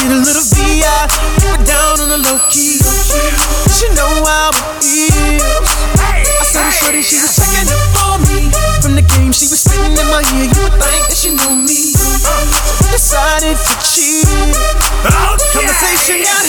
Get a little VI, but down on the low key. She know how it feels. I said it shorty, she was checking up for me. From the game, she was spitting in my ear. You would think that she knew me. So I decided to cheat. Oh, Conversation got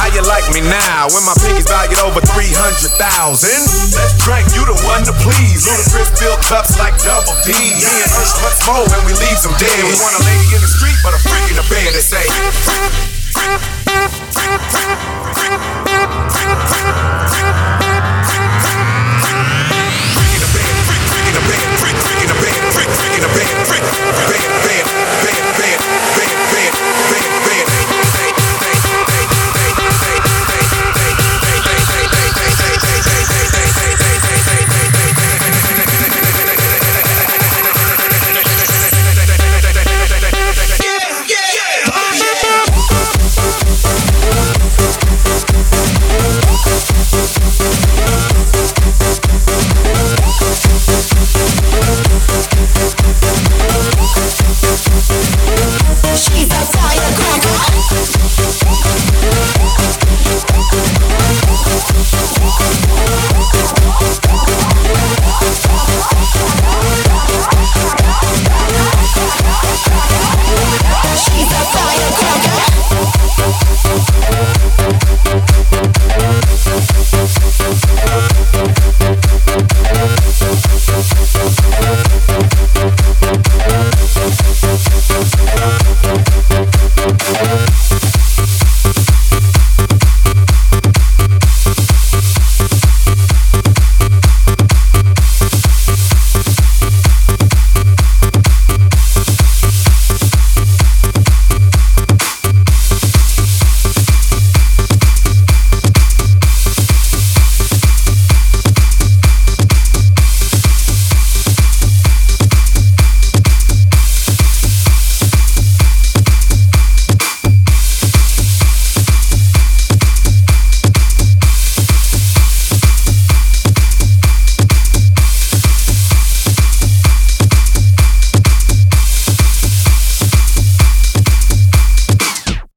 How you like me now when my pinky's valued over 300,000? Let's drink, you the one to please. Ludacris fill cups like double D. Me and Ursh much more when we leave them dead. We want a lady in the street, but a freak in the bed. They say.